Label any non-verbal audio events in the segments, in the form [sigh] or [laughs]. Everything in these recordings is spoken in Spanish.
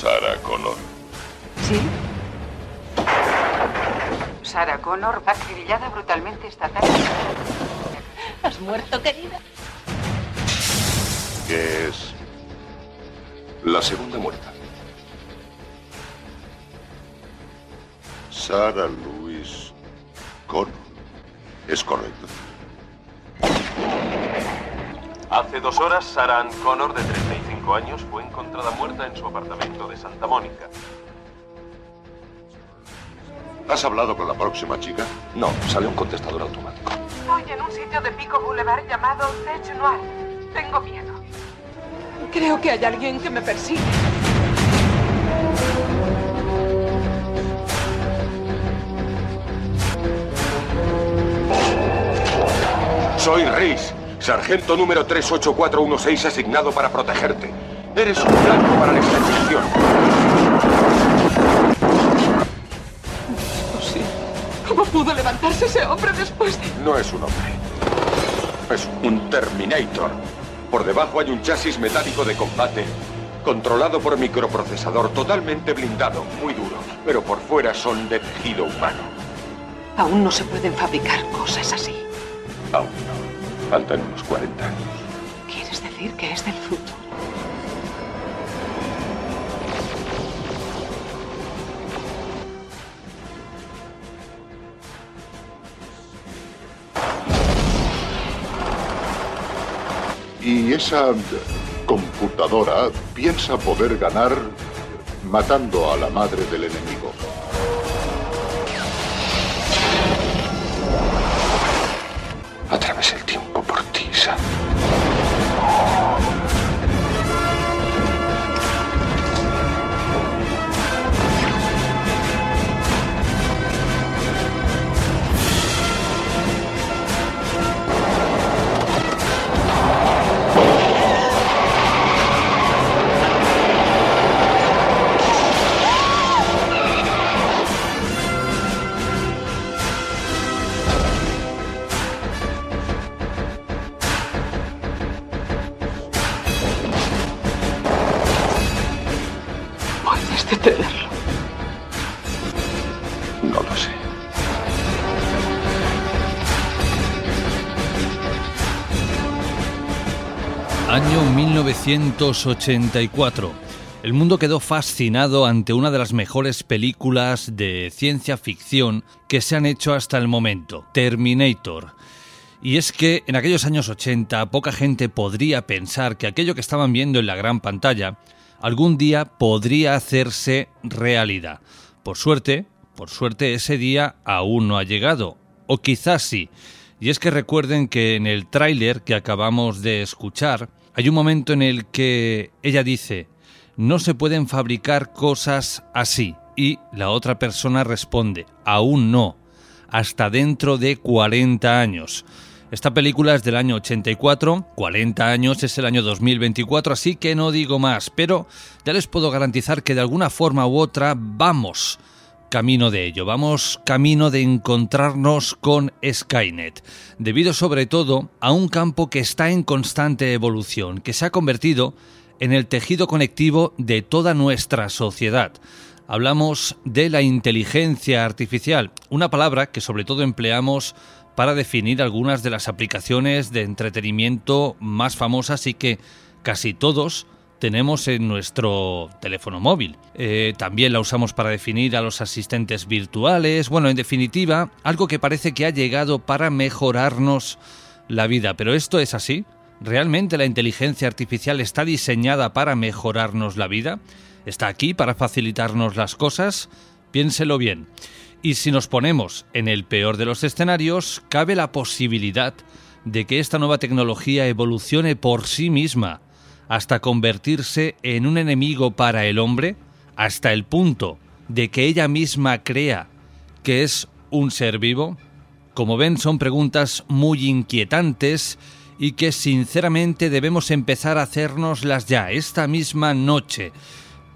Sarah Connor. ¿Sí? Sarah Connor, acribillada brutalmente esta tarde. ¿Has muerto, querida? ¿Qué es? La segunda muerta. Sarah Louise Connor. ¿Es correcto? Hace dos horas, Sarah Ann Connor, de 35 años, fue encontrada muerta en su apartamento de Santa Mónica. ¿Has hablado con la próxima chica? No, sale un contestador automático. Estoy en un sitio de Pico Boulevard llamado Tech Noir. Tengo miedo. Creo que hay alguien que me persigue. Soy Reis, sargento número 38416 asignado para protegerte. Eres un blanco para la extradición. Oh, sí. ¿Cómo pudo levantarse ese hombre después de...? No es un hombre. Es un Terminator. Por debajo hay un chasis metálico de combate, controlado por microprocesador totalmente blindado, muy duro, pero por fuera son de tejido humano. Aún no se pueden fabricar cosas así. Aún. Faltan unos 40 años. ¿Quieres decir que es del futuro? Y esa computadora piensa poder ganar matando a la madre del enemigo. Por 1984. El mundo quedó fascinado ante una de las mejores películas de ciencia ficción que se han hecho hasta el momento, Terminator. Y es que en aquellos años 80 poca gente podría pensar que aquello que estaban viendo en la gran pantalla algún día podría hacerse realidad. Por suerte, por suerte ese día aún no ha llegado, o quizás sí. Y es que recuerden que en el tráiler que acabamos de escuchar hay un momento en el que ella dice, no se pueden fabricar cosas así. Y la otra persona responde, aún no, hasta dentro de 40 años. Esta película es del año 84, 40 años es el año 2024, así que no digo más, pero ya les puedo garantizar que de alguna forma u otra vamos camino de ello, vamos camino de encontrarnos con Skynet, debido sobre todo a un campo que está en constante evolución, que se ha convertido en el tejido conectivo de toda nuestra sociedad. Hablamos de la inteligencia artificial, una palabra que sobre todo empleamos para definir algunas de las aplicaciones de entretenimiento más famosas y que casi todos tenemos en nuestro teléfono móvil. Eh, también la usamos para definir a los asistentes virtuales. Bueno, en definitiva, algo que parece que ha llegado para mejorarnos la vida. Pero esto es así. ¿Realmente la inteligencia artificial está diseñada para mejorarnos la vida? ¿Está aquí para facilitarnos las cosas? Piénselo bien. Y si nos ponemos en el peor de los escenarios, cabe la posibilidad de que esta nueva tecnología evolucione por sí misma hasta convertirse en un enemigo para el hombre, hasta el punto de que ella misma crea que es un ser vivo? Como ven, son preguntas muy inquietantes y que sinceramente debemos empezar a hacernoslas ya esta misma noche,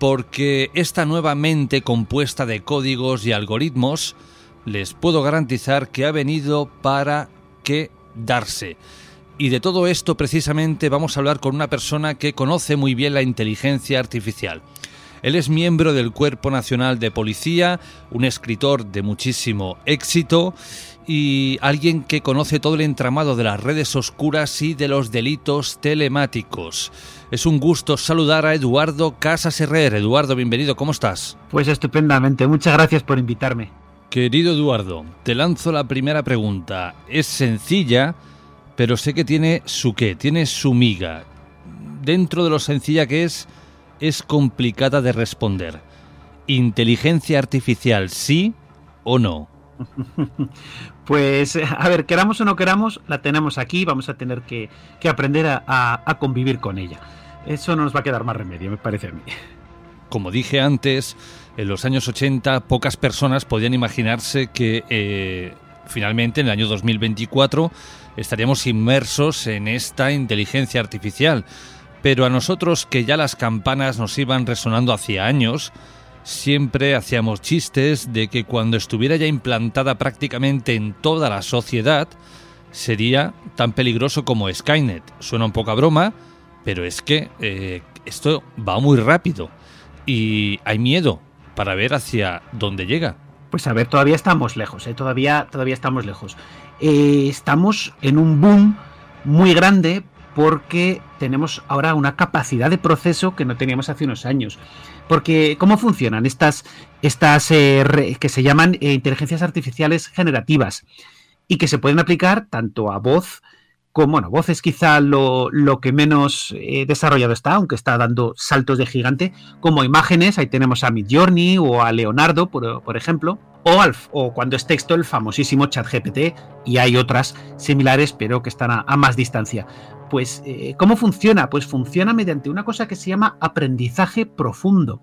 porque esta nueva mente compuesta de códigos y algoritmos les puedo garantizar que ha venido para quedarse. Y de todo esto precisamente vamos a hablar con una persona que conoce muy bien la inteligencia artificial. Él es miembro del Cuerpo Nacional de Policía, un escritor de muchísimo éxito y alguien que conoce todo el entramado de las redes oscuras y de los delitos telemáticos. Es un gusto saludar a Eduardo Casas Herrera. Eduardo, bienvenido, ¿cómo estás? Pues estupendamente, muchas gracias por invitarme. Querido Eduardo, te lanzo la primera pregunta. Es sencilla, pero sé que tiene su qué, tiene su miga. Dentro de lo sencilla que es, es complicada de responder. ¿Inteligencia artificial sí o no? [laughs] Pues, a ver, queramos o no queramos, la tenemos aquí, vamos a tener que, aprender a, convivir con ella. Eso no nos va a quedar más remedio, me parece a mí. Como dije antes, en los años 80 pocas personas podían imaginarse que eh, finalmente en el año 2024 estaríamos inmersos en esta inteligencia artificial. Pero a nosotros que ya las campanas nos iban resonando hacía años, siempre hacíamos chistes de que cuando estuviera ya implantada prácticamente en toda la sociedad, sería tan peligroso como Skynet. Suena un poco a broma, pero es que eh, esto va muy rápido y hay miedo para ver hacia dónde llega. Pues a ver, todavía estamos lejos, ¿eh? todavía, todavía estamos lejos. Eh, estamos en un boom muy grande porque tenemos ahora una capacidad de proceso que no teníamos hace unos años. Porque, ¿cómo funcionan estas, estas eh, que se llaman eh, inteligencias artificiales generativas? Y que se pueden aplicar tanto a voz como, bueno, voz es quizá lo, que menos eh, desarrollado está, aunque está dando saltos de gigante, como imágenes, ahí tenemos a Midjourney o a Leonardo, por, ejemplo, o, Alf, o cuando es texto, el famosísimo ChatGPT, y hay otras similares, pero que están a más distancia. Pues, eh, ¿cómo funciona? Pues funciona mediante una cosa que se llama aprendizaje profundo.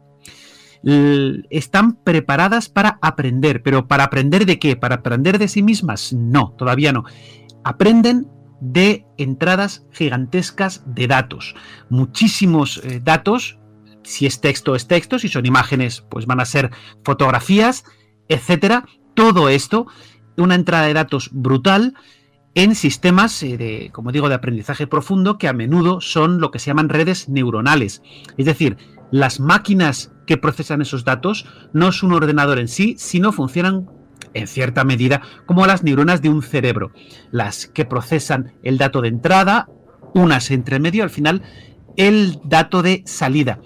están preparadas para aprender, pero ¿para aprender de qué? ¿Para aprender de sí mismas? No, todavía no. Aprenden de entradas gigantescas de datos. Muchísimos eh, datos, si es texto es texto, si son imágenes pues van a ser fotografías, etcétera. Todo esto, una entrada de datos brutal en sistemas eh, de, como digo, de aprendizaje profundo que a menudo son lo que se llaman redes neuronales. Es decir, las máquinas que procesan esos datos no es un ordenador en sí, sino funcionan en cierta medida como las neuronas de un cerebro, las que procesan el dato de entrada, unas entre medio, al final el dato de salida.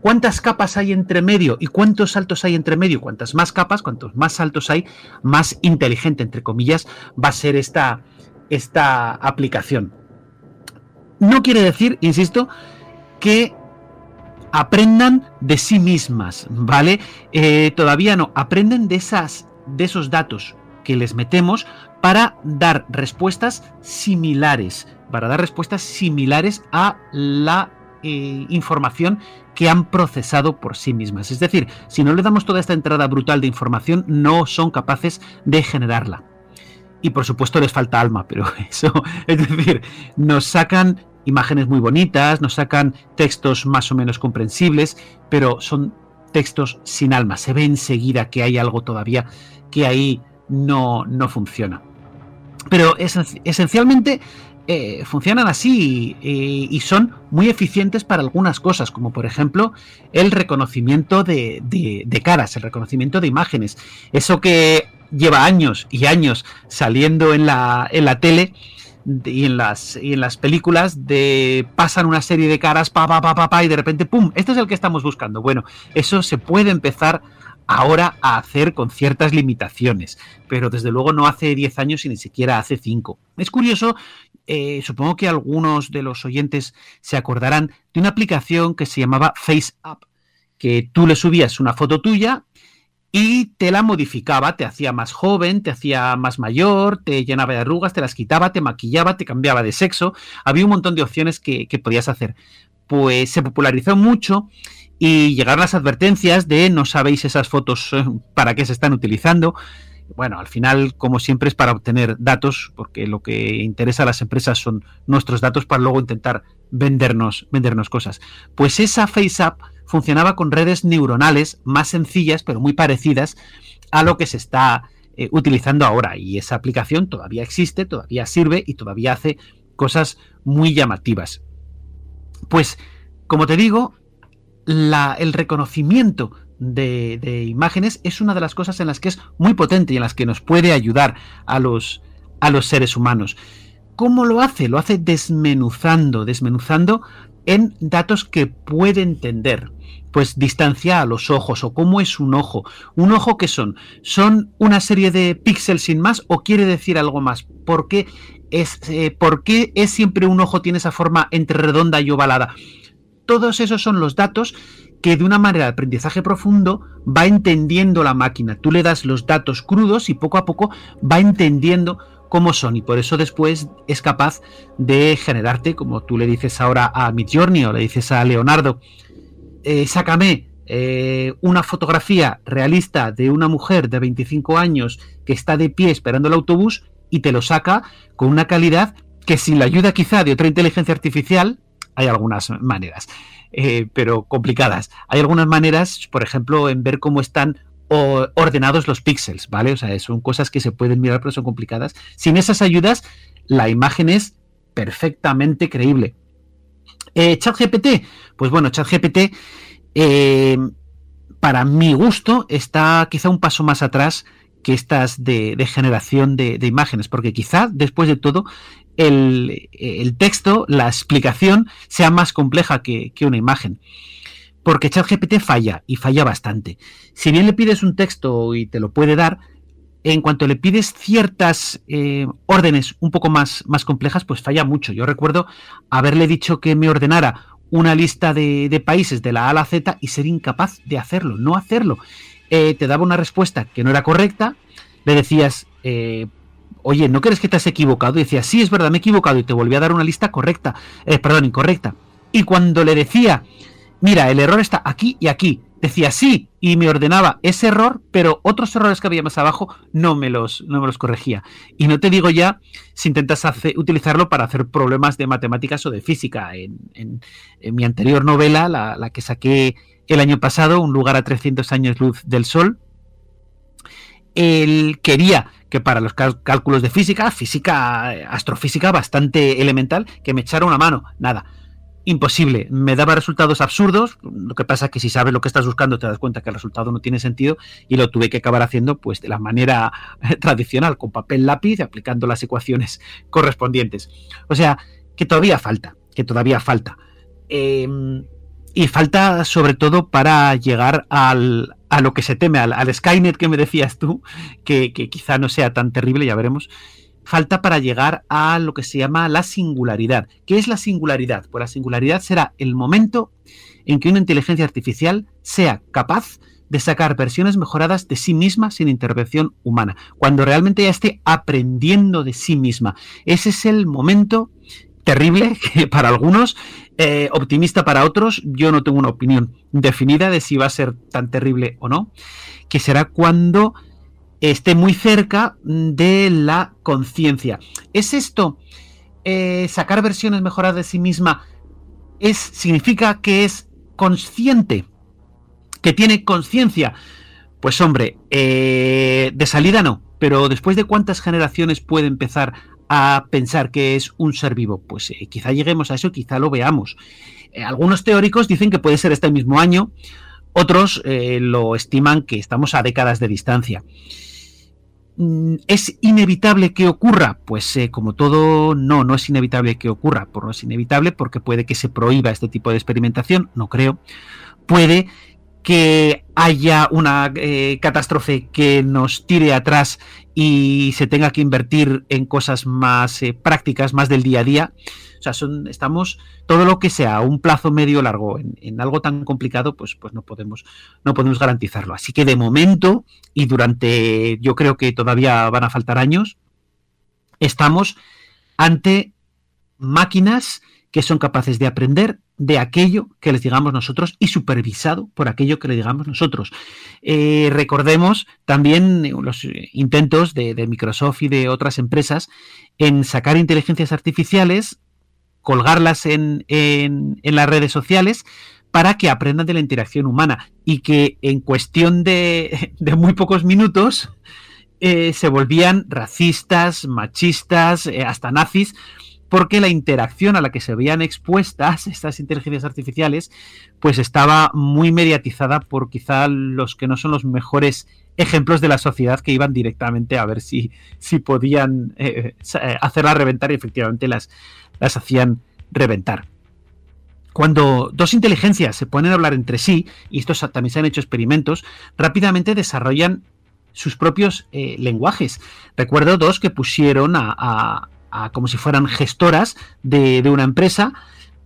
¿Cuántas capas hay entre medio y cuántos saltos hay entre medio? Cuantas más capas, cuantos más saltos hay, más inteligente, entre comillas, va a ser esta, esta aplicación. No quiere decir, insisto, que aprendan de sí mismas, ¿vale? Eh, todavía no, aprenden de, esas, de esos datos que les metemos para dar respuestas similares, para dar respuestas similares a la eh, información que han procesado por sí mismas. Es decir, si no le damos toda esta entrada brutal de información, no son capaces de generarla y por supuesto les falta alma, pero [laughs] eso, es decir, nos sacan imágenes muy bonitas, nos sacan textos más o menos comprensibles, pero son textos sin alma. Se ve enseguida que hay algo todavía que ahí no, no funciona. Pero esencialmente eh, funcionan así y, son muy eficientes para algunas cosas, como por ejemplo el reconocimiento de, de caras, el reconocimiento de imágenes. Eso que lleva años y años saliendo en la, en la tele y en las, y en las películas de pasan una serie de caras, pa, pa, pa, pa, y de repente, ¡pum! Este es el que estamos buscando. Bueno, eso se puede empezar ahora a hacer con ciertas limitaciones, pero desde luego no hace 10 años y ni siquiera hace 5. Es curioso, eh, supongo que algunos de los oyentes se acordarán de una aplicación que se llamaba FaceApp, que tú le subías una foto tuya y te la modificaba, te hacía más joven, te hacía más mayor, te llenaba de arrugas, te las quitaba, te maquillaba, te cambiaba de sexo. Había un montón de opciones que, podías hacer. Pues se popularizó mucho y llegaron las advertencias de no sabéis esas fotos eh, para qué se están utilizando. Bueno, al final, como siempre, es para obtener datos, porque lo que interesa a las empresas son nuestros datos para luego intentar vendernos, vendernos cosas. Pues esa FaceApp funcionaba con redes neuronales más sencillas, pero muy parecidas a lo que se está eh, utilizando ahora. Y esa aplicación todavía existe, todavía sirve y todavía hace cosas muy llamativas. Pues, como te digo, el reconocimiento de, de, imágenes es una de las cosas en las que es muy potente y en las que nos puede ayudar a los, a los seres humanos. ¿Cómo lo hace? Lo hace desmenuzando, desmenuzando en datos que puede entender pues distancia a los ojos o cómo es un ojo. ¿Un ojo qué son? ¿Son una serie de píxeles sin más o quiere decir algo más? ¿Por qué es, eh, ¿por qué es siempre un ojo tiene esa forma entre redonda y ovalada? Todos esos son los datos que de una manera de aprendizaje profundo va entendiendo la máquina. Tú le das los datos crudos y poco a poco va entendiendo cómo son y por eso después es capaz de generarte, como tú le dices ahora a Midjourney o le dices a Leonardo, eh, sácame eh, una fotografía realista de una mujer de 25 años que está de pie esperando el autobús y te lo saca con una calidad que sin la ayuda quizá de otra inteligencia artificial, hay algunas maneras, eh, pero complicadas. Hay algunas maneras, por ejemplo, en ver cómo están ordenados los píxeles, ¿vale? O sea, son cosas que se pueden mirar, pero son complicadas. Sin esas ayudas, la imagen es perfectamente creíble. Eh, ChatGPT, pues bueno, ChatGPT, eh, para mi gusto, está quizá un paso más atrás que estas de, generación de, imágenes, porque quizá después de todo el, texto, la explicación sea más compleja que, una imagen. Porque ChatGPT falla y falla bastante. Si bien le pides un texto y te lo puede dar, en cuanto le pides ciertas eh, órdenes un poco más, más complejas, pues falla mucho. Yo recuerdo haberle dicho que me ordenara una lista de, países de la A a la Z y ser incapaz de hacerlo, no hacerlo. Eh, te daba una respuesta que no era correcta, le decías, eh, oye, ¿no crees que te has equivocado? Y decía, sí, es verdad, me he equivocado y te volví a dar una lista correcta, perdón, incorrecta. Y cuando le decía, mira, el error está aquí y aquí, decía sí y me ordenaba ese error, pero otros errores que había más abajo no me los, no me los corregía. Y no te digo ya si intentas utilizarlo para hacer problemas de matemáticas o de física. En, mi anterior novela, la, que saqué el año pasado, Un lugar a 300 años luz del sol, él quería que para los cálculos de física, física, astrofísica bastante elemental, que me echara una mano. Nada imposible. Me daba resultados absurdos. Lo que pasa es que si sabes lo que estás buscando, te das cuenta que el resultado no tiene sentido y lo tuve que acabar haciendo pues de la manera [laughs] tradicional, con papel lápiz, aplicando las ecuaciones [laughs] correspondientes. O sea, que todavía falta, que todavía falta. Em, y falta sobre todo para llegar al, a lo que se teme, al, Skynet que me decías tú, que, que quizá no sea tan terrible, ya veremos falta para llegar a lo que se llama la singularidad. ¿Qué es la singularidad? Pues la singularidad será el momento en que una inteligencia artificial sea capaz de sacar versiones mejoradas de sí misma sin intervención humana, cuando realmente ya esté aprendiendo de sí misma. Ese es el momento terrible [laughs] para algunos, eh, optimista para otros, yo no tengo una opinión definida de si va a ser tan terrible o no, que será cuando esté muy cerca de la conciencia. ¿Es esto eh, sacar versiones mejoradas de sí misma? Es, ¿Significa que es consciente? ¿Que tiene conciencia? Pues hombre, eh, de salida no, pero después de cuántas generaciones puede empezar a pensar que es un ser vivo, pues eh, quizá lleguemos a eso, quizá lo veamos. algunos teóricos dicen que puede ser este mismo año, otros lo estiman que estamos a décadas de distancia. Mm, ¿Es inevitable que ocurra? Pues eh, como todo, no, no es inevitable que ocurra. Por no es inevitable porque puede que se prohíba este tipo de experimentación, no creo. Puede que haya una eh, catástrofe que nos tire atrás y se tenga que invertir en cosas más eh, prácticas, más del día a día. O sea, son, estamos todo lo que sea un plazo medio largo en, algo tan complicado, pues, pues no podemos, no podemos garantizarlo. Así que de momento, y durante, yo creo que todavía van a faltar años, estamos ante máquinas que son capaces de aprender de aquello que les digamos nosotros y supervisado por aquello que le digamos nosotros. Eh, recordemos también los intentos de, Microsoft y de otras empresas en sacar inteligencias artificiales, colgarlas en, las redes sociales para que aprendan de la interacción humana y que en cuestión de, [laughs] muy pocos minutos eh, se volvían racistas, machistas, eh, hasta nazis, porque la interacción a la que se veían expuestas estas inteligencias artificiales, pues estaba muy mediatizada por quizá los que no son los mejores ejemplos de la sociedad que iban directamente a ver si, si podían eh, eh, hacerlas reventar y efectivamente las, las hacían reventar. Cuando dos inteligencias se ponen a hablar entre sí, y estos también se han hecho experimentos, rápidamente desarrollan sus propios eh, lenguajes. Recuerdo dos que pusieron a, como si fueran gestoras de, una empresa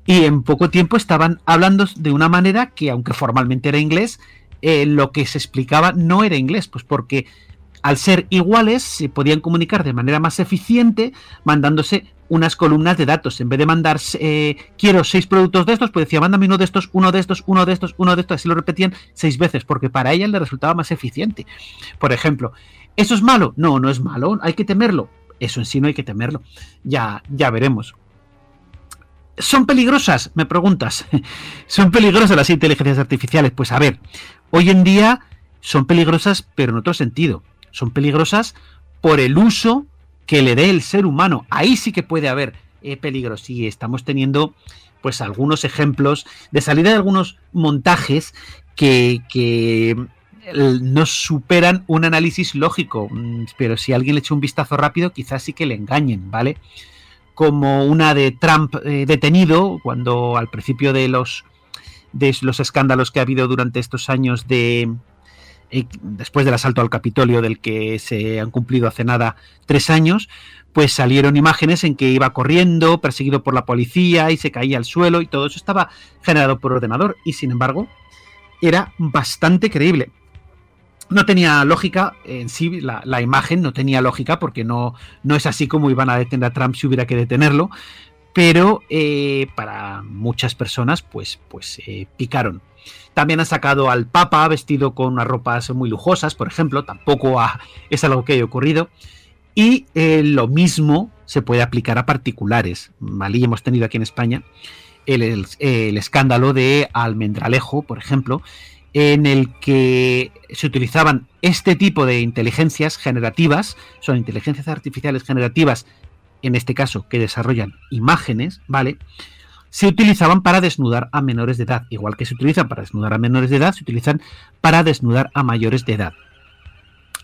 y en poco tiempo estaban hablando de una manera que, aunque formalmente era inglés, eh, lo que se explicaba no era inglés, pues porque al ser iguales se podían comunicar de manera más eficiente mandándose unas columnas de datos. En vez de mandar eh, quiero seis productos de estos, pues decía mándame uno de estos, uno de estos, uno de estos, uno de estos, así lo repetían seis veces, porque para ella le resultaba más eficiente. Por ejemplo, ¿eso es malo? No, no es malo, hay que temerlo. Eso en sí no hay que temerlo. Ya, ya veremos. ¿Son peligrosas? Me preguntas. [laughs] ¿Son peligrosas las inteligencias artificiales? Pues a ver, hoy en día son peligrosas, pero en otro sentido. Son peligrosas por el uso que le dé el ser humano. Ahí sí que puede haber eh, peligros. Y estamos teniendo pues algunos ejemplos de salida de algunos montajes que, que no superan un análisis lógico, mm, pero si alguien le echa un vistazo rápido, quizás sí que le engañen, ¿vale? Como una de Trump eh, detenido, cuando al principio de los, de los escándalos que ha habido durante estos años de, eh, después del asalto al Capitolio, del que se han cumplido hace nada tres años, pues salieron imágenes en que iba corriendo, perseguido por la policía y se caía al suelo y todo eso estaba generado por ordenador y sin embargo era bastante creíble no tenía lógica en sí, la, imagen no tenía lógica porque no, no es así como iban a detener a Trump si hubiera que detenerlo, pero eh, para muchas personas pues, pues eh, picaron. También han sacado al Papa vestido con unas ropas muy lujosas, por ejemplo, tampoco es algo que haya ocurrido. Y eh, lo mismo se puede aplicar a particulares. Y hemos tenido aquí en España el, el escándalo de Almendralejo, por ejemplo, en el que se utilizaban este tipo de inteligencias generativas, son inteligencias artificiales generativas, en este caso, que desarrollan imágenes, ¿vale? Se utilizaban para desnudar a menores de edad. Igual que se utilizan para desnudar a menores de edad, se utilizan para desnudar a mayores de edad.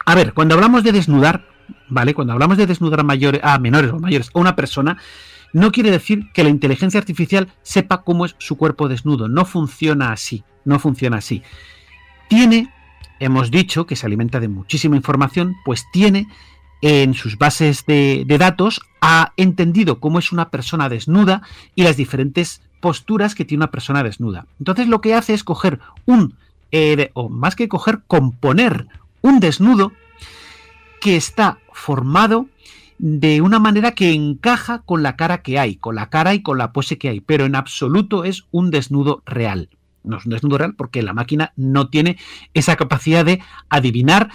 A ver, cuando hablamos de desnudar, ¿vale? Cuando hablamos de desnudar a, mayores, a menores o mayores, a una persona, no quiere decir que la inteligencia artificial sepa cómo es su cuerpo desnudo. No funciona así no funciona así. Tiene, hemos dicho que se alimenta de muchísima información, pues tiene en sus bases de, datos, ha entendido cómo es una persona desnuda y las diferentes posturas que tiene una persona desnuda. Entonces lo que hace es coger un, eh, o más que coger, componer un desnudo que está formado de una manera que encaja con la cara que hay, con la cara y con la pose que hay, pero en absoluto es un desnudo real no es un desnudo real porque la máquina no tiene esa capacidad de adivinar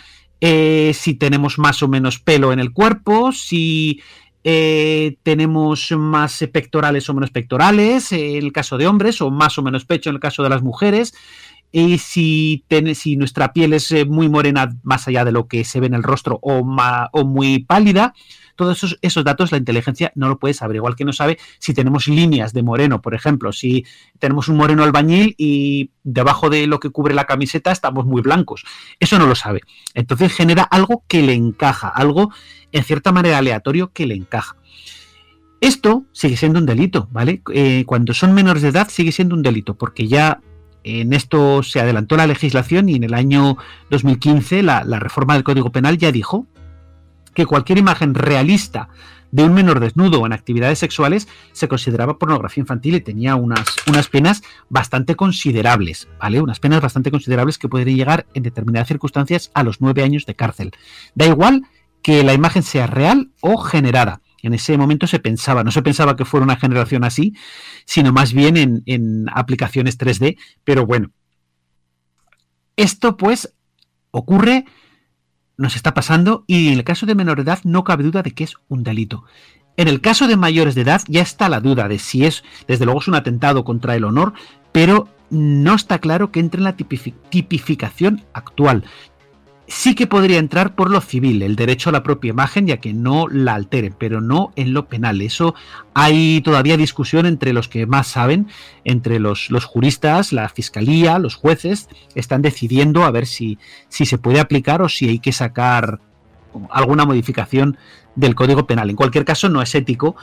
eh, si tenemos más o menos pelo en el cuerpo, si eh, tenemos más pectorales o menos pectorales en el caso de hombres, o más o menos pecho en el caso de las mujeres, y si, nuestra piel es eh, muy morena más allá de lo que se ve en el rostro o muy pálida. Todos esos, esos, datos la inteligencia no lo puede saber, igual que no sabe si tenemos líneas de moreno, por ejemplo, si tenemos un moreno albañil y debajo de lo que cubre la camiseta estamos muy blancos. Eso no lo sabe. Entonces genera algo que le encaja, algo en cierta manera aleatorio que le encaja. Esto sigue siendo un delito, ¿vale? Eh, cuando son menores de edad sigue siendo un delito, porque ya en esto se adelantó la legislación y en el año 2015 la, la reforma del Código Penal ya dijo que cualquier imagen realista de un menor desnudo en actividades sexuales se consideraba pornografía infantil y tenía unas, unas penas bastante considerables, ¿vale? Unas penas bastante considerables que podrían llegar en determinadas circunstancias a los nueve años de cárcel. Da igual que la imagen sea real o generada. En ese momento se pensaba, no se pensaba que fuera una generación así, sino más bien en, en aplicaciones 3D, pero bueno. Esto pues ocurre nos está pasando y en el caso de menor edad no cabe duda de que es un delito. En el caso de mayores de edad ya está la duda de si es, desde luego es un atentado contra el honor, pero no está claro que entre en la tipificación actual sí que podría entrar por lo civil, el derecho a la propia imagen, ya que no la alteren, pero no en lo penal. Eso hay todavía discusión entre los que más saben, entre los, los juristas, la fiscalía, los jueces, están decidiendo a ver si, si se puede aplicar o si hay que sacar alguna modificación del Código Penal. En cualquier caso, no es ético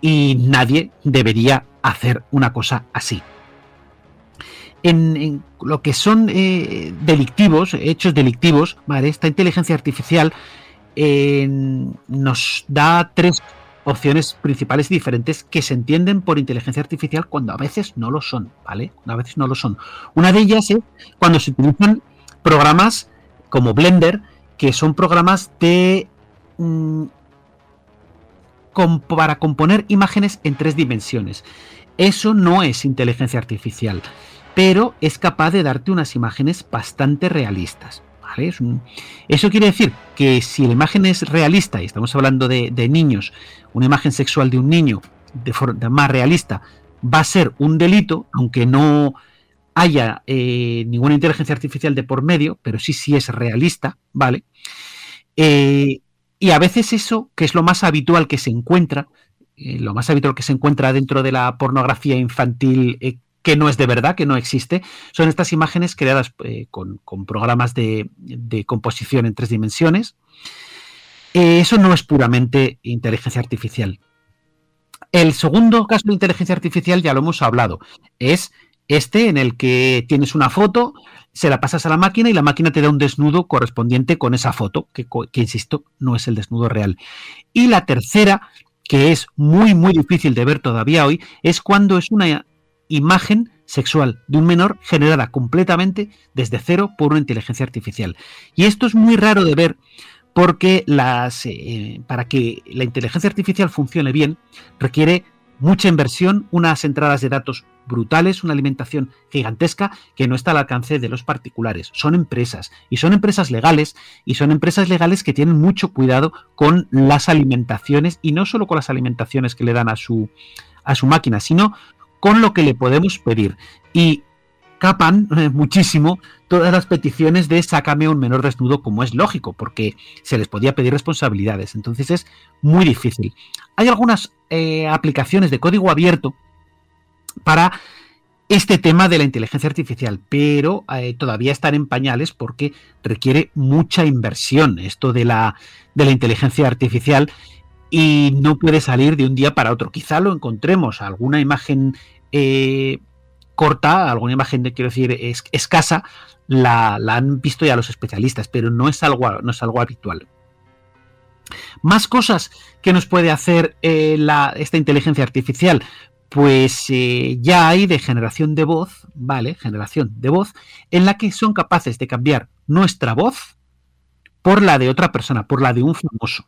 y nadie debería hacer una cosa así en, lo que son eh, delictivos, hechos delictivos, ¿vale? esta inteligencia artificial nos da tres opciones principales diferentes que se entienden por inteligencia artificial cuando a veces no lo son, ¿vale? a veces no lo son. Una de ellas es cuando se utilizan programas como Blender, que son programas de mm, para componer imágenes en tres dimensiones. Eso no es inteligencia artificial pero es capaz de darte unas imágenes bastante realistas. Eso quiere decir que si la imagen es realista, y estamos hablando de, niños, una imagen sexual de un niño de forma más realista, va a ser un delito, aunque no haya eh, ninguna inteligencia artificial de por medio, pero sí, sí es realista, ¿vale? Eh, y a veces eso, que es lo más habitual que se encuentra, eh, lo más habitual que se encuentra dentro de la pornografía infantil que no es de verdad, que no existe, son estas imágenes creadas eh, con, programas de, composición en tres dimensiones. Eh, eso no es puramente inteligencia artificial. El segundo caso de inteligencia artificial ya lo hemos hablado, es este en el que tienes una foto, se la pasas a la máquina y la máquina te da un desnudo correspondiente con esa foto, que, que insisto, no es el desnudo real. Y la tercera, que es muy, muy difícil de ver todavía hoy, es cuando es una imagen sexual de un menor generada completamente desde cero por una inteligencia artificial. Y esto es muy raro de ver porque las, eh, para que la inteligencia artificial funcione bien requiere mucha inversión, unas entradas de datos brutales, una alimentación gigantesca que no está al alcance de los particulares. Son empresas y son empresas legales y son empresas legales que tienen mucho cuidado con las alimentaciones y no solo con las alimentaciones que le dan a su, a su máquina, sino con lo que le podemos pedir. Y capan eh, muchísimo todas las peticiones de sácame un menor desnudo, como es lógico, porque se les podía pedir responsabilidades. Entonces es muy difícil. Hay algunas eh, aplicaciones de código abierto para este tema de la inteligencia artificial, pero eh, todavía están en pañales porque requiere mucha inversión esto de la, de la inteligencia artificial y no puede salir de un día para otro. Quizá lo encontremos, alguna imagen eh, corta, alguna imagen, quiero decir, es, escasa, la, han visto ya los especialistas, pero no es algo, no es algo habitual. Más cosas que nos puede hacer eh, esta inteligencia artificial. Pues eh, ya hay de generación de voz, ¿vale? Generación de voz, en la que son capaces de cambiar nuestra voz por la de otra persona, por la de un famoso.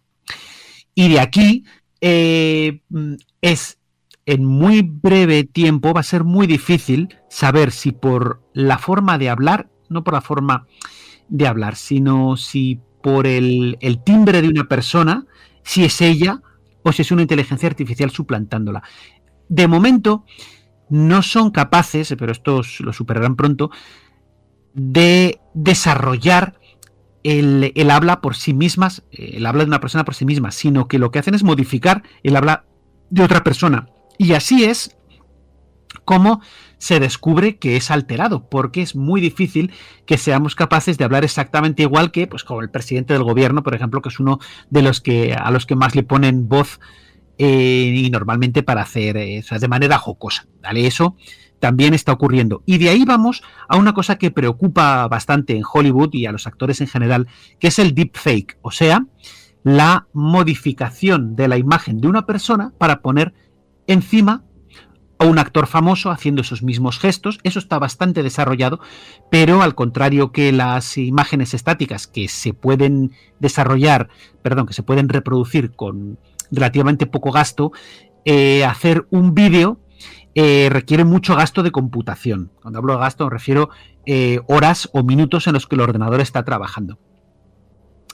Y de aquí eh, es en muy breve tiempo va a ser muy difícil saber si por la forma de hablar, no por la forma de hablar, sino si por el, timbre de una persona, si es ella o si es una inteligencia artificial suplantándola. De momento, no son capaces, pero estos lo superarán pronto, de desarrollar el, habla por sí mismas, el habla de una persona por sí misma, sino que lo que hacen es modificar el habla de otra persona. Y así es como se descubre que es alterado, porque es muy difícil que seamos capaces de hablar exactamente igual que, pues, como el presidente del gobierno, por ejemplo, que es uno de los que a los que más le ponen voz eh, y normalmente para hacer, eh, de manera jocosa. ¿vale? Eso también está ocurriendo. Y de ahí vamos a una cosa que preocupa bastante en Hollywood y a los actores en general, que es el deepfake, o sea, la modificación de la imagen de una persona para poner encima a un actor famoso haciendo esos mismos gestos. Eso está bastante desarrollado, pero al contrario que las imágenes estáticas que se pueden desarrollar, perdón, que se pueden reproducir con relativamente poco gasto, eh, hacer un vídeo eh, requiere mucho gasto de computación. Cuando hablo de gasto me refiero eh, horas o minutos en los que el ordenador está trabajando.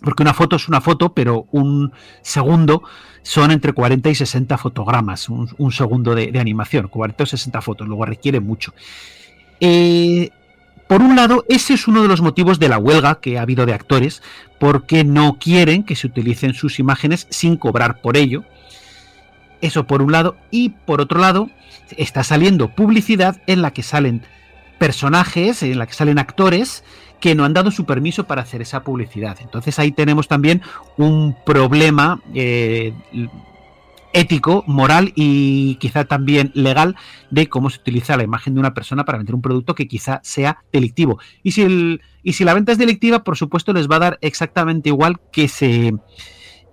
Porque una foto es una foto, pero un segundo son entre 40 y 60 fotogramas, un, segundo de, animación, 40 o 60 fotos, luego requiere mucho. Eh, por un lado, ese es uno de los motivos de la huelga que ha habido de actores, porque no quieren que se utilicen sus imágenes sin cobrar por ello. Eso por un lado. Y por otro lado, está saliendo publicidad en la que salen personajes, en la que salen actores que no han dado su permiso para hacer esa publicidad. Entonces ahí tenemos también un problema eh, ético, moral y quizá también legal de cómo se utiliza la imagen de una persona para vender un producto que quizá sea delictivo. Y si, y si la venta es delictiva, por supuesto les va a dar exactamente igual que se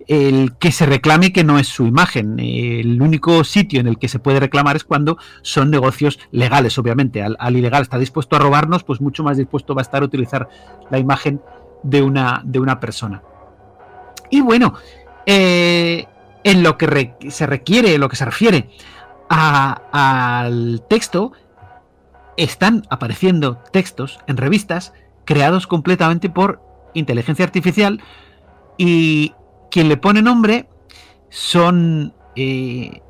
el que se reclame que no es su imagen. El único sitio en el que se puede reclamar es cuando son negocios legales, obviamente. Al, ilegal está dispuesto a robarnos, pues mucho más dispuesto va a estar a utilizar la imagen de una, de una persona. Y bueno, eh, en lo que se requiere, en lo que se refiere al texto, están apareciendo textos en revistas creados completamente por inteligencia artificial y quien le pone nombre son eh,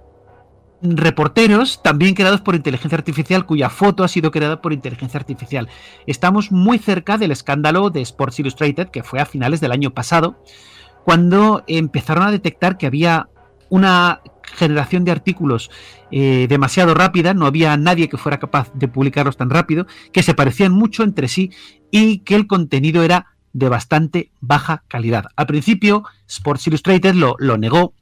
reporteros también creados por inteligencia artificial, cuya foto ha sido creada por inteligencia artificial. Estamos muy cerca del escándalo de Sports Illustrated, que fue a finales del año pasado, cuando empezaron a detectar que había una generación de artículos eh, demasiado rápida, no había nadie que fuera capaz de publicarlos tan rápido, que se parecían mucho entre sí y que el contenido era de bastante baja calidad. Al principio, Sports Illustrated lo, lo negó,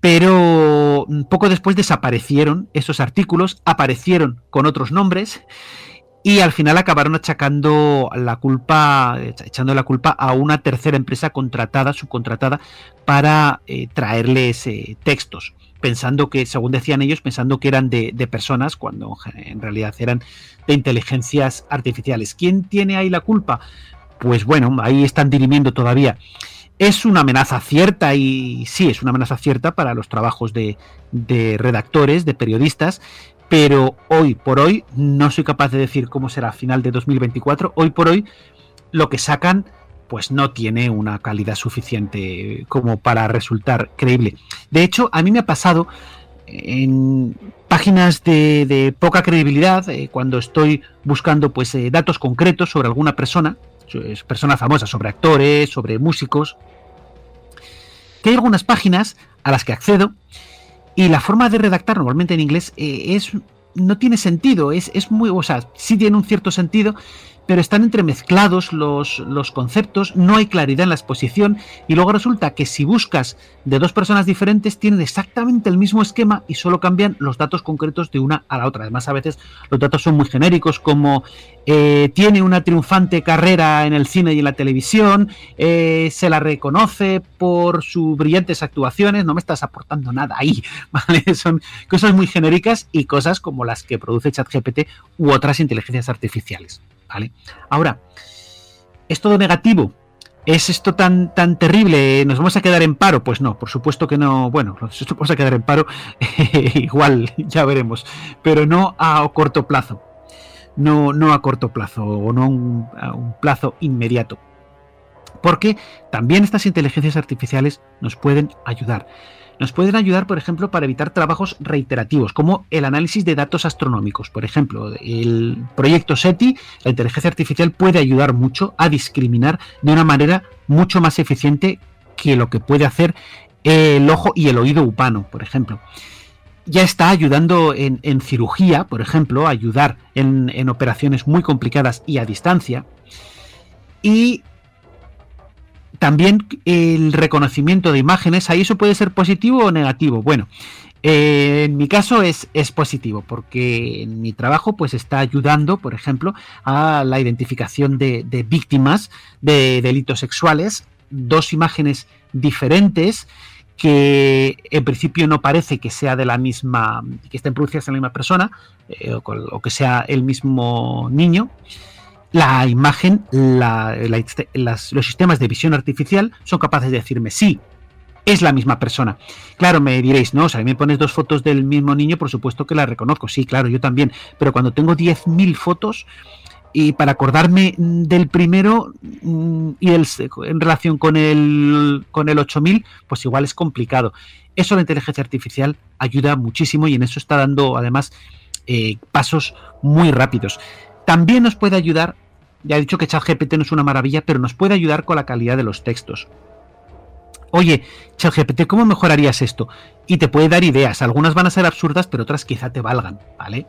pero poco después desaparecieron esos artículos, aparecieron con otros nombres y al final acabaron achacando la culpa, echando la culpa a una tercera empresa contratada, subcontratada, para eh, traerles eh, textos, pensando que, según decían ellos, pensando que eran de, de, personas, cuando en realidad eran de inteligencias artificiales. ¿Quién tiene ahí la culpa? Pues bueno, ahí están dirimiendo todavía. Es una amenaza cierta y sí, es una amenaza cierta para los trabajos de, redactores, de periodistas, pero hoy por hoy no soy capaz de decir cómo será a final de 2024. Hoy por hoy lo que sacan pues no tiene una calidad suficiente como para resultar creíble. De hecho, a mí me ha pasado en páginas de, poca credibilidad, eh, cuando estoy buscando pues eh, datos concretos sobre alguna persona, personas famosas, sobre actores, sobre músicos, que hay algunas páginas a las que accedo y la forma de redactar normalmente en inglés eh, es no tiene sentido, es, es muy, o sea, sí tiene un cierto sentido, pero están entremezclados los, conceptos, no hay claridad en la exposición y luego resulta que si buscas de dos personas diferentes tienen exactamente el mismo esquema y solo cambian los datos concretos de una a la otra. Además a veces los datos son muy genéricos como eh, tiene una triunfante carrera en el cine y en la televisión, eh, se la reconoce por sus brillantes actuaciones, no me estás aportando nada ahí. [laughs] Son cosas muy genéricas y cosas como las que produce ChatGPT u otras inteligencias artificiales. Ahora, ¿es todo negativo? ¿Es esto tan, tan terrible? ¿Nos vamos a quedar en paro? Pues no, por supuesto que no. Bueno, [laughs] nos vamos a quedar en paro, [laughs] igual, [laughs] ya veremos, pero no a corto plazo. No, no a corto plazo o no a un plazo inmediato. Porque también estas inteligencias artificiales nos pueden ayudar nos pueden ayudar, por ejemplo, para evitar trabajos reiterativos, como el análisis de datos astronómicos. Por ejemplo, el proyecto SETI, la inteligencia artificial puede ayudar mucho a discriminar de una manera mucho más eficiente que lo que puede hacer el ojo y el oído humano, por ejemplo. Ya está ayudando en, cirugía, por ejemplo, ayudar en, en operaciones muy complicadas y a distancia. Y también el reconocimiento de imágenes, ahí eso puede ser positivo o negativo. Bueno, Eh, en mi caso es, es, positivo porque en mi trabajo pues está ayudando, por ejemplo, a la identificación de, víctimas de delitos sexuales, dos imágenes diferentes que en principio no parece que sea de la misma, que estén producidas en la misma persona eh, o, que sea el mismo niño. La imagen, la, las, los sistemas de visión artificial son capaces de decirme sí, es la misma persona. Claro, me diréis, no, o sea, me pones dos fotos del mismo niño, por supuesto que la reconozco, sí, claro, yo también, pero cuando tengo 10.000 fotos, y para acordarme del primero mm, y el, en relación con el, con el 8000, pues igual es complicado. Eso la inteligencia artificial ayuda muchísimo y en eso está dando además eh, pasos muy rápidos. También nos puede ayudar, ya he dicho que ChatGPT no es una maravilla, pero nos puede ayudar con la calidad de los textos. Oye, ChatGPT, ¿cómo mejorarías esto? Y te puede dar ideas. Algunas van a ser absurdas, pero otras quizá te valgan, ¿vale?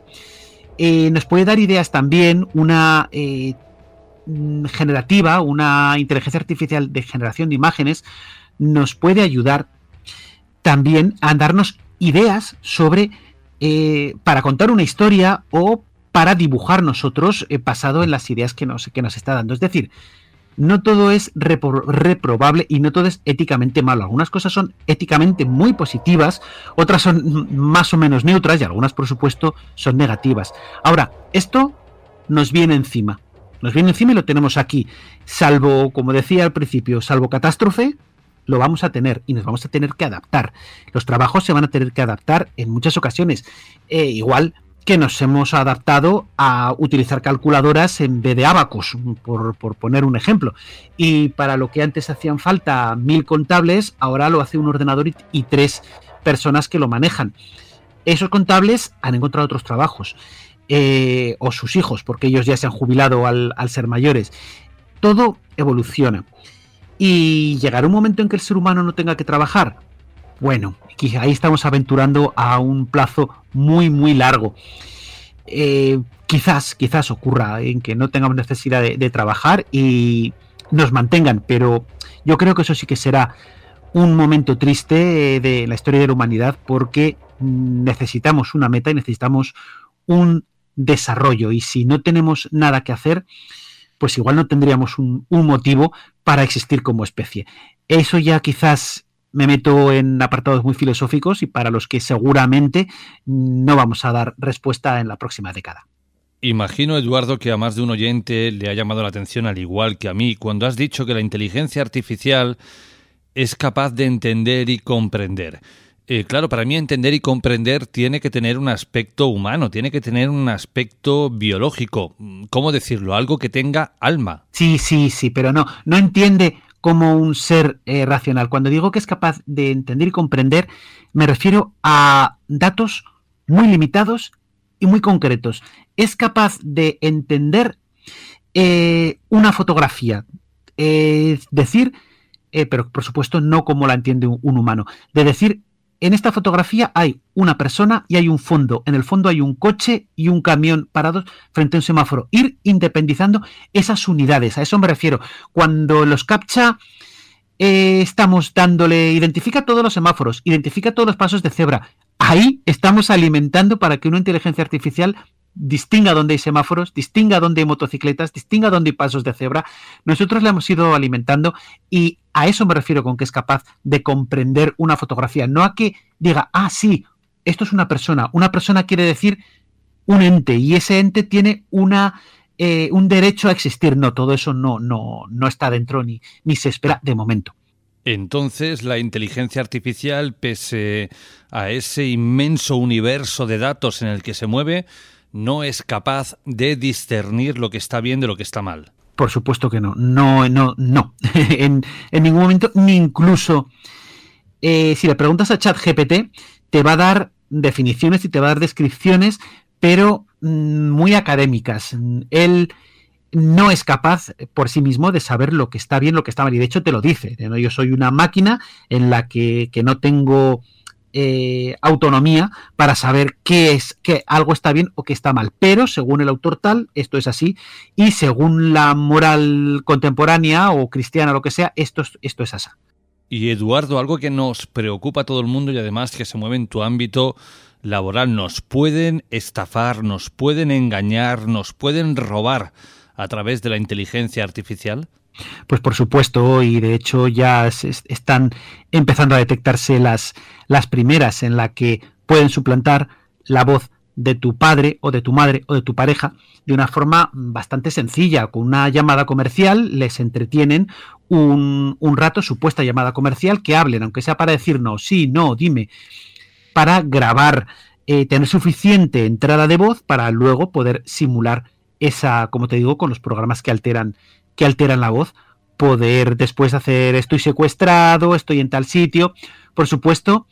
Eh, nos puede dar ideas también una eh, generativa, una inteligencia artificial de generación de imágenes, nos puede ayudar también a darnos ideas sobre eh, para contar una historia o para dibujar nosotros eh, basado en las ideas que nos, que nos está dando. Es decir, no todo es repro reprobable y no todo es éticamente malo. Algunas cosas son éticamente muy positivas, otras son más o menos neutras y algunas, por supuesto, son negativas. Ahora, esto nos viene encima. Nos viene encima y lo tenemos aquí. Salvo, como decía al principio, salvo catástrofe, lo vamos a tener y nos vamos a tener que adaptar. Los trabajos se van a tener que adaptar en muchas ocasiones. Eh, igual que nos hemos adaptado a utilizar calculadoras en vez de abacos, por, por, poner un ejemplo. Y para lo que antes hacían falta mil contables, ahora lo hace un ordenador y, tres personas que lo manejan. Esos contables han encontrado otros trabajos, eh, o sus hijos, porque ellos ya se han jubilado al, al ser mayores. Todo evoluciona. Y llegará un momento en que el ser humano no tenga que trabajar. Bueno, ahí estamos aventurando a un plazo muy, muy largo. Eh, quizás, quizás ocurra en que no tengamos necesidad de, trabajar y nos mantengan, pero yo creo que eso sí que será un momento triste de la historia de la humanidad porque necesitamos una meta y necesitamos un desarrollo y si no tenemos nada que hacer, pues igual no tendríamos un motivo para existir como especie. Eso ya quizás me meto en apartados muy filosóficos y para los que seguramente no vamos a dar respuesta en la próxima década. Imagino, Eduardo, que a más de un oyente le ha llamado la atención, al igual que a mí, cuando has dicho que la inteligencia artificial es capaz de entender y comprender. Eh, claro, para mí entender y comprender tiene que tener un aspecto humano, tiene que tener un aspecto biológico. ¿Cómo decirlo? Algo que tenga alma. Sí, sí, sí, pero no, no entiende como un ser eh, racional. Cuando digo que es capaz de entender y comprender, me refiero a datos muy limitados y muy concretos. Es capaz de entender eh, una fotografía, eh, decir, pero por supuesto no como la entiende un, un humano, de decir en esta fotografía hay una persona y hay un fondo. En el fondo hay un coche y un camión parados frente a un semáforo. Ir independizando esas unidades. A eso me refiero. Cuando los captcha eh, estamos dándole, identifica todos los semáforos, identifica todos los pasos de cebra. Ahí estamos alimentando para que una inteligencia artificial distinga dónde hay semáforos, distinga dónde hay motocicletas, distinga dónde hay pasos de cebra. Nosotros le hemos ido alimentando y a eso me refiero con que es capaz de comprender una fotografía, no a que diga, ah, sí, esto es una persona. Una persona quiere decir un ente y ese ente tiene una, eh, un derecho a existir. No, todo eso no, no, no está dentro ni, ni se espera de momento. Entonces, la inteligencia artificial, pese a ese inmenso universo de datos en el que se mueve, no es capaz de discernir lo que está bien de lo que está mal. Por supuesto que no. No, no, no. [laughs] en, ningún momento, ni incluso eh, si le preguntas a ChatGPT, te va a dar definiciones y te va a dar descripciones, pero mmm, muy académicas. Él no es capaz por sí mismo de saber lo que está bien, lo que está mal. Y de hecho te lo dice. Yo soy una máquina en la que, que no tengo eh, autonomía para saber qué es, que algo está bien o que está mal. Pero según el autor tal, esto es así, y según la moral contemporánea o cristiana lo que sea, esto, esto es así. Y Eduardo, algo que nos preocupa a todo el mundo y además que se mueve en tu ámbito laboral, nos pueden estafar, nos pueden engañar, nos pueden robar a través de la inteligencia artificial. Pues por supuesto, y de hecho ya están empezando a detectarse las, las primeras en la que pueden suplantar la voz de tu padre o de tu madre o de tu pareja de una forma bastante sencilla. Con una llamada comercial les entretienen un, rato, supuesta llamada comercial, que hablen, aunque sea para decirnos sí, no, dime, para grabar, eh, tener suficiente entrada de voz para luego poder simular esa, como te digo, con los programas que alteran, que alteran la voz, poder después hacer estoy secuestrado, estoy en tal sitio. Por supuesto,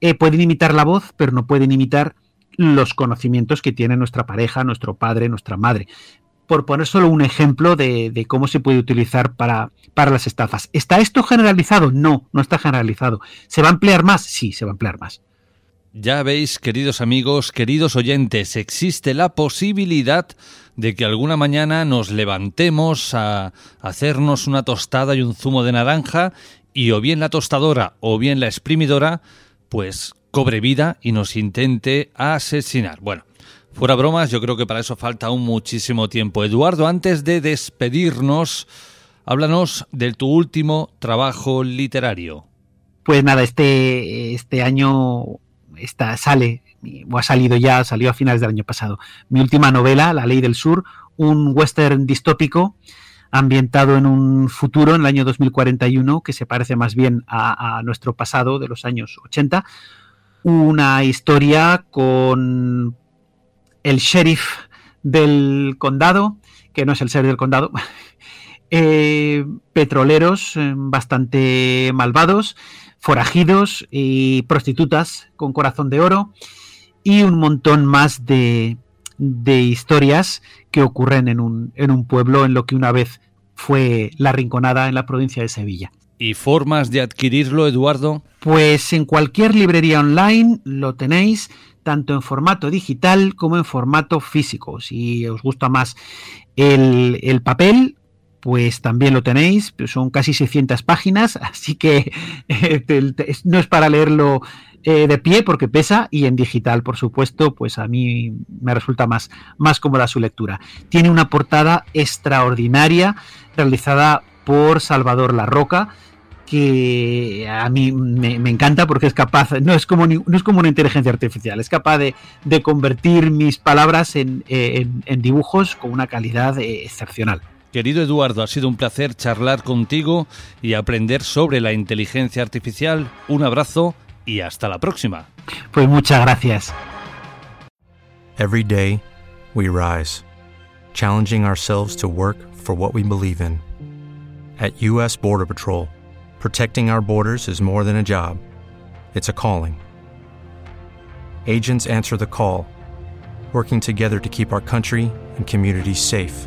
eh, pueden imitar la voz, pero no pueden imitar los conocimientos que tiene nuestra pareja, nuestro padre, nuestra madre. Por poner solo un ejemplo de, cómo se puede utilizar para, para las estafas. ¿Está esto generalizado? No, no está generalizado. ¿Se va a emplear más? Sí, se va a emplear más. Ya veis, queridos amigos, queridos oyentes, existe la posibilidad de que alguna mañana nos levantemos a hacernos una tostada y un zumo de naranja y o bien la tostadora o bien la exprimidora, pues cobre vida y nos intente asesinar. Bueno, fuera bromas, yo creo que para eso falta aún muchísimo tiempo. Eduardo, antes de despedirnos, háblanos de tu último trabajo literario. Pues nada, este, este año está, sale, o ha salido ya, salió a finales del año pasado, mi última novela, La Ley del Sur, un western distópico ambientado en un futuro, en el año 2041, que se parece más bien a, a nuestro pasado de los años 80, una historia con el sheriff del condado, que no es el sheriff del condado, [laughs] eh, petroleros eh, bastante malvados, forajidos y prostitutas con corazón de oro y un montón más de, de historias que ocurren en un, en un pueblo en lo que una vez fue la Rinconada en la provincia de Sevilla. ¿Y formas de adquirirlo, Eduardo? Pues en cualquier librería online lo tenéis, tanto en formato digital como en formato físico. Si os gusta más el, papel, pues también lo tenéis. Son casi 600 páginas, [laughs] así que eh, no es para leerlo eh, de pie porque pesa y en digital, por supuesto, pues a mí me resulta más, más cómoda su lectura. Tiene una portada extraordinaria realizada por Salvador La Roca que a mí me, encanta porque es capaz, no es como, no es como una inteligencia artificial, es capaz de, convertir mis palabras en, dibujos con una calidad eh, excepcional. Querido Eduardo, ha sido un placer charlar contigo y aprender sobre la inteligencia artificial. Un abrazo y hasta la próxima. Pues muchas gracias. Every day we rise, challenging ourselves to work for what we believe in. At US Border Patrol, Protecting our borders is more than a job, it's a calling. Agents answer the call, working together to keep our country and communities safe.